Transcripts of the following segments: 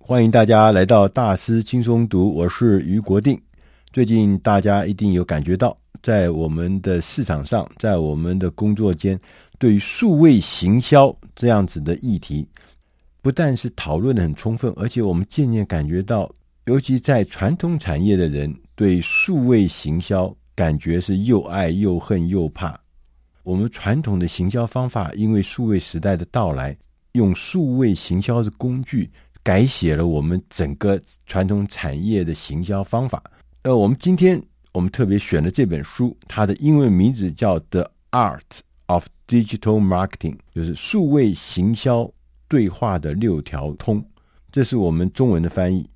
欢迎大家来到大师轻松读，我是于国定。最近大家一定有感觉到，在我们的市场上，在我们的工作间，对于数位行销这样子的议题，不但是讨论得很充分，而且我们渐渐感觉到，尤其在传统产业的人，对数位行销感觉是又爱又恨又怕。我们传统的行销方法，因为数位时代的到来，用数位行销的工具改写了我们整个传统产业的行销方法。呃，我们今天我们特别选了这本书，它的英文名字叫《The Art of Digital Marketing》，就是数位行销对话的六条通。这是我们中文的翻译，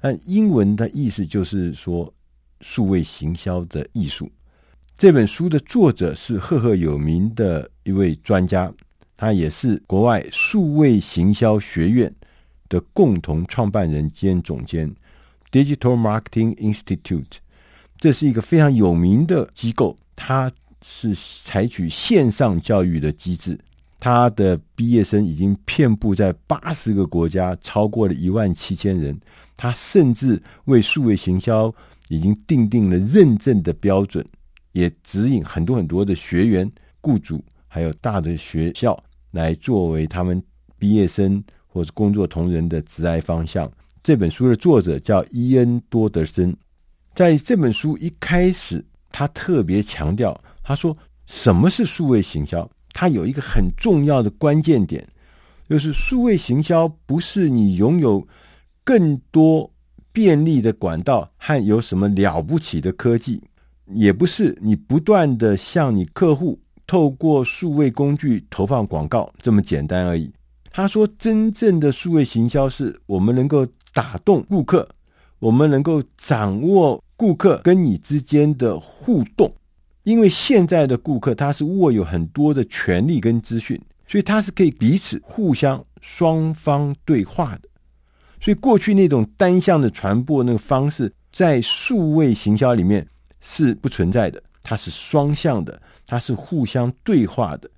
但英文的意思就是说数位行销的艺术。这本书的作者是赫赫有名的一位专家，他也是国外数位行销学院的共同创办人兼总监，Digital Marketing Institute。这是一个非常有名的机构，它是采取线上教育的机制，它的毕业生已经遍布在八十个国家，超过了一万七千人。他甚至为数位行销已经定定了认证的标准。也指引很多很多的学员、雇主，还有大的学校来作为他们毕业生或者工作同仁的职涯方向。这本书的作者叫伊恩多德森，在这本书一开始，他特别强调，他说：“什么是数位行销？它有一个很重要的关键点，就是数位行销不是你拥有更多便利的管道和有什么了不起的科技。”也不是你不断的向你客户透过数位工具投放广告这么简单而已。他说，真正的数位行销是我们能够打动顾客，我们能够掌握顾客跟你之间的互动。因为现在的顾客他是握有很多的权利跟资讯，所以他是可以彼此互相双方对话的。所以过去那种单向的传播那个方式，在数位行销里面。是不存在的，它是双向的，它是互相对话的。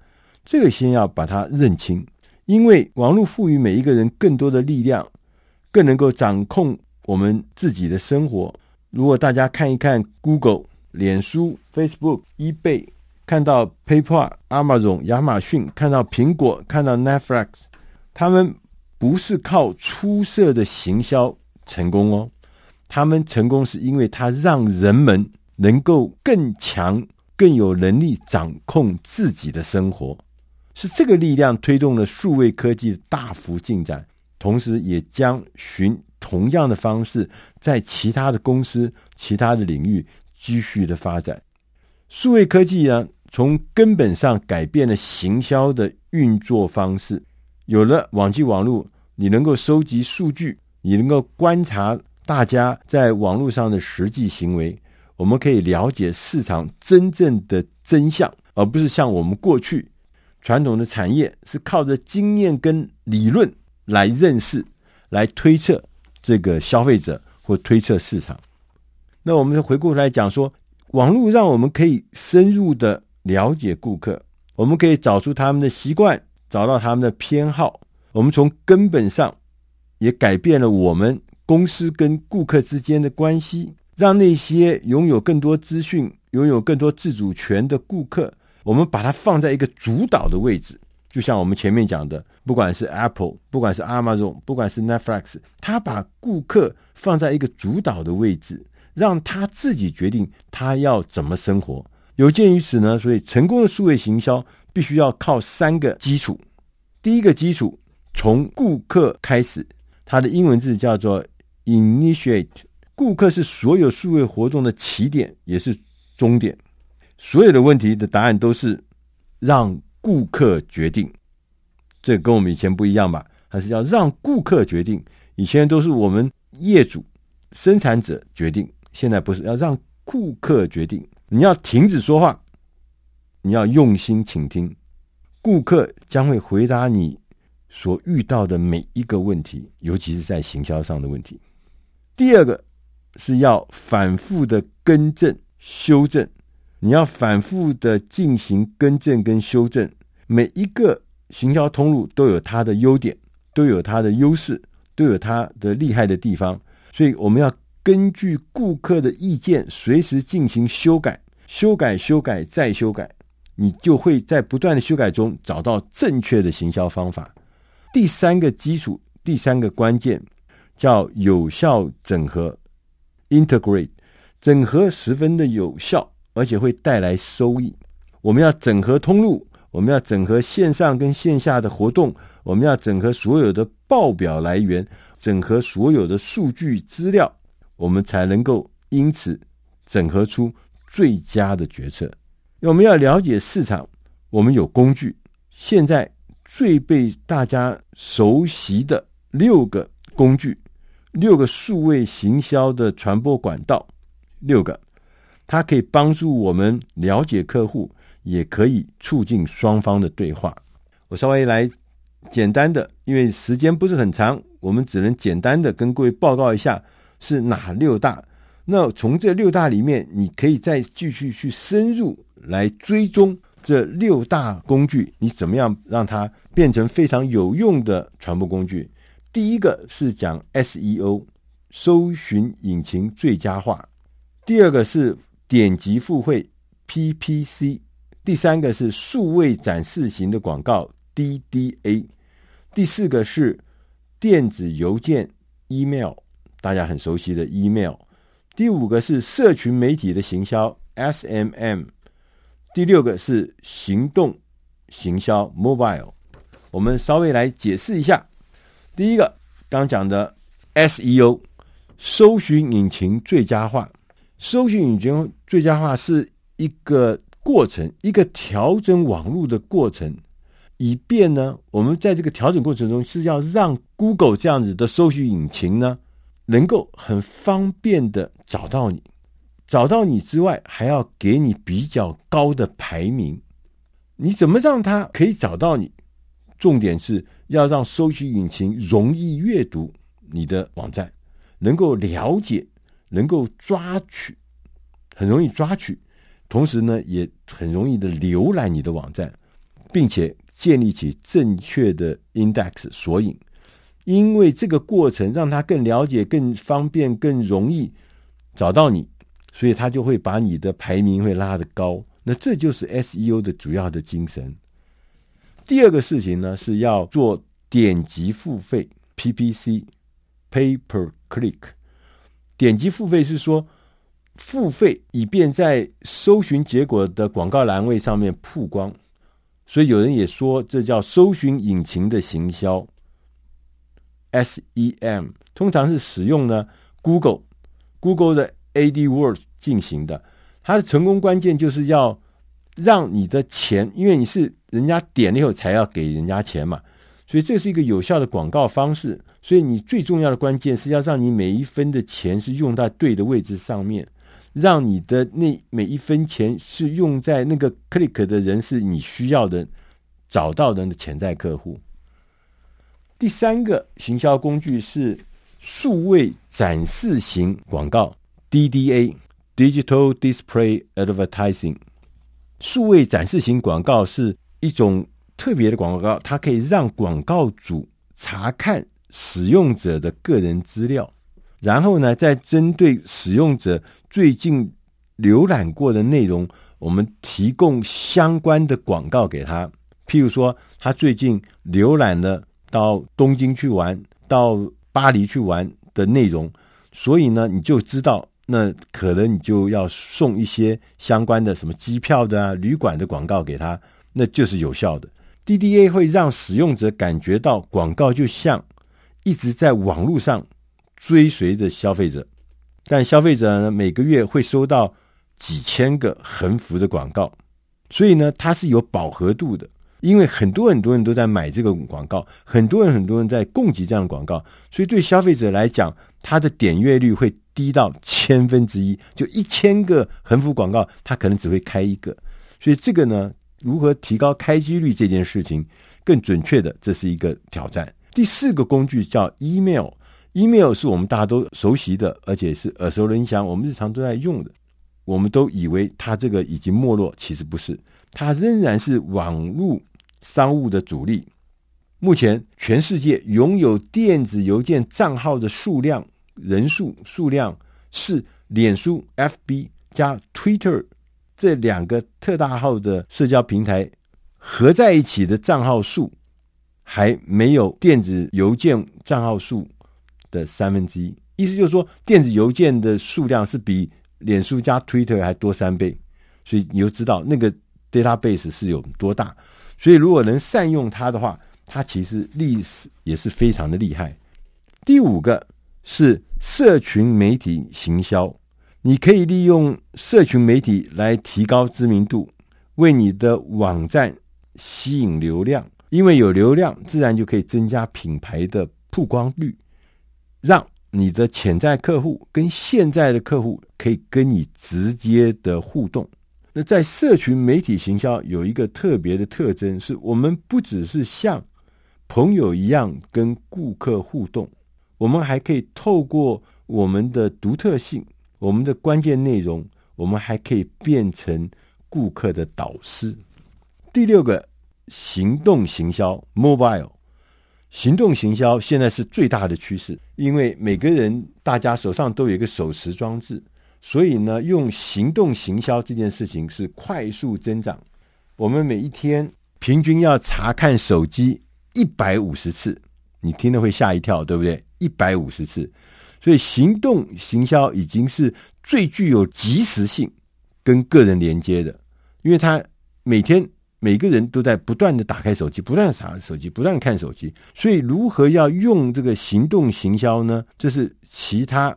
这个先要把它认清，因为网络赋予每一个人更多的力量，更能够掌控我们自己的生活。如果大家看一看 Google、脸书、Facebook、eBay，看到 PayPal、Amazon、亚马逊，看到苹果，看到 Netflix，他们不是靠出色的行销成功哦，他们成功是因为他让人们。能够更强、更有能力掌控自己的生活，是这个力量推动了数位科技的大幅进展，同时也将循同样的方式，在其他的公司、其他的领域继续的发展。数位科技呢，从根本上改变了行销的运作方式。有了网际网络，你能够收集数据，你能够观察大家在网络上的实际行为。我们可以了解市场真正的真相，而不是像我们过去传统的产业是靠着经验跟理论来认识、来推测这个消费者或推测市场。那我们回过来讲说，网络让我们可以深入的了解顾客，我们可以找出他们的习惯，找到他们的偏好。我们从根本上也改变了我们公司跟顾客之间的关系。让那些拥有更多资讯、拥有更多自主权的顾客，我们把它放在一个主导的位置。就像我们前面讲的，不管是 Apple，不管是 Amazon，不管是 Netflix，他把顾客放在一个主导的位置，让他自己决定他要怎么生活。有鉴于此呢，所以成功的数位行销必须要靠三个基础。第一个基础从顾客开始，它的英文字叫做 Initiate。顾客是所有数位活动的起点，也是终点。所有的问题的答案都是让顾客决定。这跟我们以前不一样吧？还是要让顾客决定。以前都是我们业主、生产者决定，现在不是，要让顾客决定。你要停止说话，你要用心倾听，顾客将会回答你所遇到的每一个问题，尤其是在行销上的问题。第二个。是要反复的更正、修正，你要反复的进行更正跟修正。每一个行销通路都有它的优点，都有它的优势，都有它的厉害的地方，所以我们要根据顾客的意见，随时进行修改、修改、修改再修改，你就会在不断的修改中找到正确的行销方法。第三个基础，第三个关键叫有效整合 （integrate），整合十分的有效，而且会带来收益。我们要整合通路，我们要整合线上跟线下的活动，我们要整合所有的报表来源，整合所有的数据资料，我们才能够因此整合出最佳的决策。我们要了解市场，我们有工具。现在最被大家熟悉的六个工具，六个数位行销的传播管道，六个，它可以帮助我们了解客户。也可以促进双方的对话。我稍微来简单的，因为时间不是很长，我们只能简单的跟各位报告一下是哪六大。那从这六大里面，你可以再继续去深入来追踪这六大工具，你怎么样让它变成非常有用的传播工具？第一个是讲 SEO，搜寻引擎最佳化；第二个是点击付费 PPC。第三个是数位展示型的广告 DDA，第四个是电子邮件 email，大家很熟悉的 email，第五个是社群媒体的行销 SMM，第六个是行动行销 mobile。我们稍微来解释一下，第一个刚讲的 SEO，搜寻引擎最佳化，搜寻引擎最佳化是一个。过程，一个调整网络的过程，以便呢，我们在这个调整过程中是要让 Google 这样子的搜寻引擎呢，能够很方便的找到你，找到你之外，还要给你比较高的排名。你怎么让它可以找到你？重点是要让搜寻引擎容易阅读你的网站，能够了解，能够抓取，很容易抓取。同时呢，也很容易的浏览你的网站，并且建立起正确的 index 索引，因为这个过程让他更了解、更方便、更容易找到你，所以他就会把你的排名会拉得高。那这就是 SEO 的主要的精神。第二个事情呢，是要做点击付费 PPC（Pay per Click）。点击付费是说。付费以便在搜寻结果的广告栏位上面曝光，所以有人也说这叫搜寻引擎的行销 （SEM），通常是使用呢 Google Google 的 AdWords 进行的。它的成功关键就是要让你的钱，因为你是人家点了以后才要给人家钱嘛，所以这是一个有效的广告方式。所以你最重要的关键是要让你每一分的钱是用在对的位置上面。让你的那每一分钱是用在那个 click 的人是你需要的，找到的潜在客户。第三个行销工具是数位展示型广告 （DDA，Digital Display Advertising）。数位展示型广告是一种特别的广告，它可以让广告主查看使用者的个人资料。然后呢，再针对使用者最近浏览过的内容，我们提供相关的广告给他。譬如说，他最近浏览了到东京去玩、到巴黎去玩的内容，所以呢，你就知道，那可能你就要送一些相关的什么机票的啊、旅馆的广告给他，那就是有效的。DDA 会让使用者感觉到广告就像一直在网络上。追随着消费者，但消费者呢，每个月会收到几千个横幅的广告，所以呢，它是有饱和度的。因为很多很多人都在买这个广告，很多人很多人在供给这样的广告，所以对消费者来讲，它的点阅率会低到千分之一，就一千个横幅广告，它可能只会开一个。所以这个呢，如何提高开机率这件事情，更准确的，这是一个挑战。第四个工具叫 email。email 是我们大家都熟悉的，而且是耳熟能详，我们日常都在用的。我们都以为它这个已经没落，其实不是，它仍然是网络商务的主力。目前全世界拥有电子邮件账号的数量人数数量是脸书 FB 加 Twitter 这两个特大号的社交平台合在一起的账号数，还没有电子邮件账号数的三分之一。意思就是说，电子邮件的数量是比脸书加 Twitter 还多三倍，所以你就知道那个 database 是有多大。所以如果能善用它的话，它其实历史也是非常的厉害。第五个是社群媒体行销，你可以利用社群媒体来提高知名度，为你的网站吸引流量，因为有流量，自然就可以增加品牌的曝光率，让你的潜在客户跟现在的客户可以跟你直接的互动。那在社群媒体行销有一个特别的特征，是我们不只是像朋友一样跟顾客互动，我们还可以透过我们的独特性、我们的关键内容，我们还可以变成顾客的导师。第六个，行动行销 （mobile）。行动行销现在是最大的趋势，因为每个人大家手上都有一个手持装置，所以呢，用行动行销这件事情是快速增长。我们每一天平均要查看手机一百五十次，你听了会吓一跳，对不对？一百五十次，所以行动行销已经是最具有即时性跟个人连接的，因为它每天。每个人都在不断的打开手机，不断查手机，不断看手机。所以，如何要用这个行动行销呢？这是其他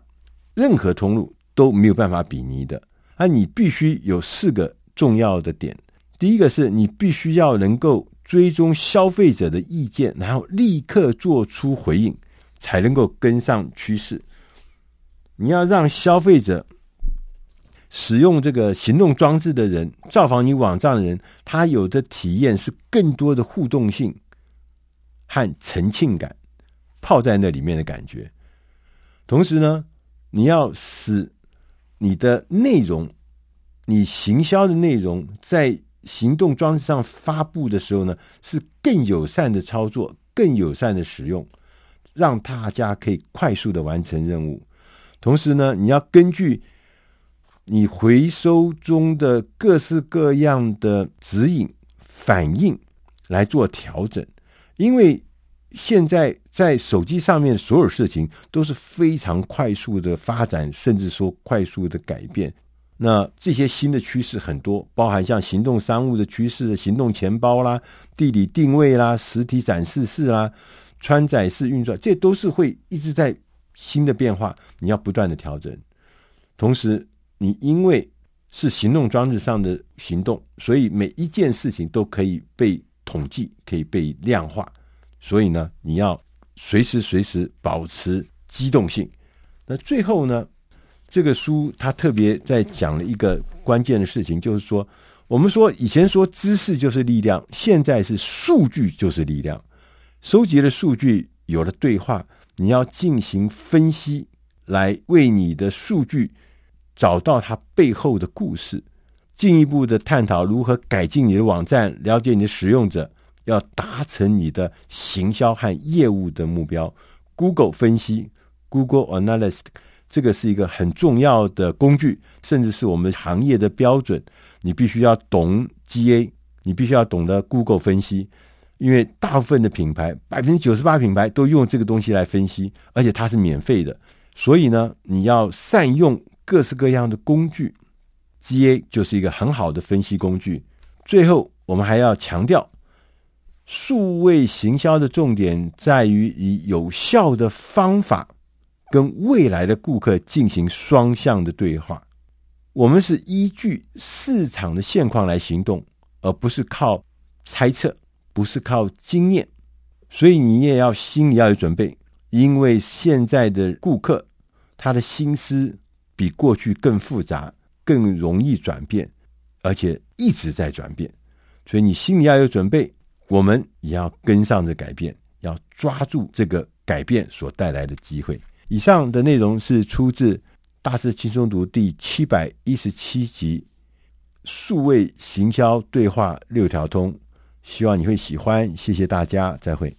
任何通路都没有办法比拟的。啊，你必须有四个重要的点。第一个是你必须要能够追踪消费者的意见，然后立刻做出回应，才能够跟上趋势。你要让消费者。使用这个行动装置的人，造访你网站的人，他有的体验是更多的互动性和沉浸感，泡在那里面的感觉。同时呢，你要使你的内容，你行销的内容在行动装置上发布的时候呢，是更友善的操作，更友善的使用，让大家可以快速的完成任务。同时呢，你要根据。你回收中的各式各样的指引反应来做调整，因为现在在手机上面所有事情都是非常快速的发展，甚至说快速的改变。那这些新的趋势很多，包含像行动商务的趋势、行动钱包啦、地理定位啦、实体展示室啦、穿载式运转，这都是会一直在新的变化，你要不断的调整，同时。你因为是行动装置上的行动，所以每一件事情都可以被统计，可以被量化。所以呢，你要随时随时保持机动性。那最后呢，这个书它特别在讲了一个关键的事情，就是说，我们说以前说知识就是力量，现在是数据就是力量。收集了数据，有了对话，你要进行分析，来为你的数据。找到它背后的故事，进一步的探讨如何改进你的网站，了解你的使用者，要达成你的行销和业务的目标。Google 分析，Google Analyst，这个是一个很重要的工具，甚至是我们行业的标准。你必须要懂 GA，你必须要懂得 Google 分析，因为大部分的品牌，百分之九十八品牌都用这个东西来分析，而且它是免费的。所以呢，你要善用。各式各样的工具，GA 就是一个很好的分析工具。最后，我们还要强调，数位行销的重点在于以有效的方法跟未来的顾客进行双向的对话。我们是依据市场的现况来行动，而不是靠猜测，不是靠经验。所以，你也要心里要有准备，因为现在的顾客他的心思。比过去更复杂，更容易转变，而且一直在转变，所以你心里要有准备。我们也要跟上这改变，要抓住这个改变所带来的机会。以上的内容是出自《大师轻松读》第七百一十七集《数位行销对话六条通》，希望你会喜欢。谢谢大家，再会。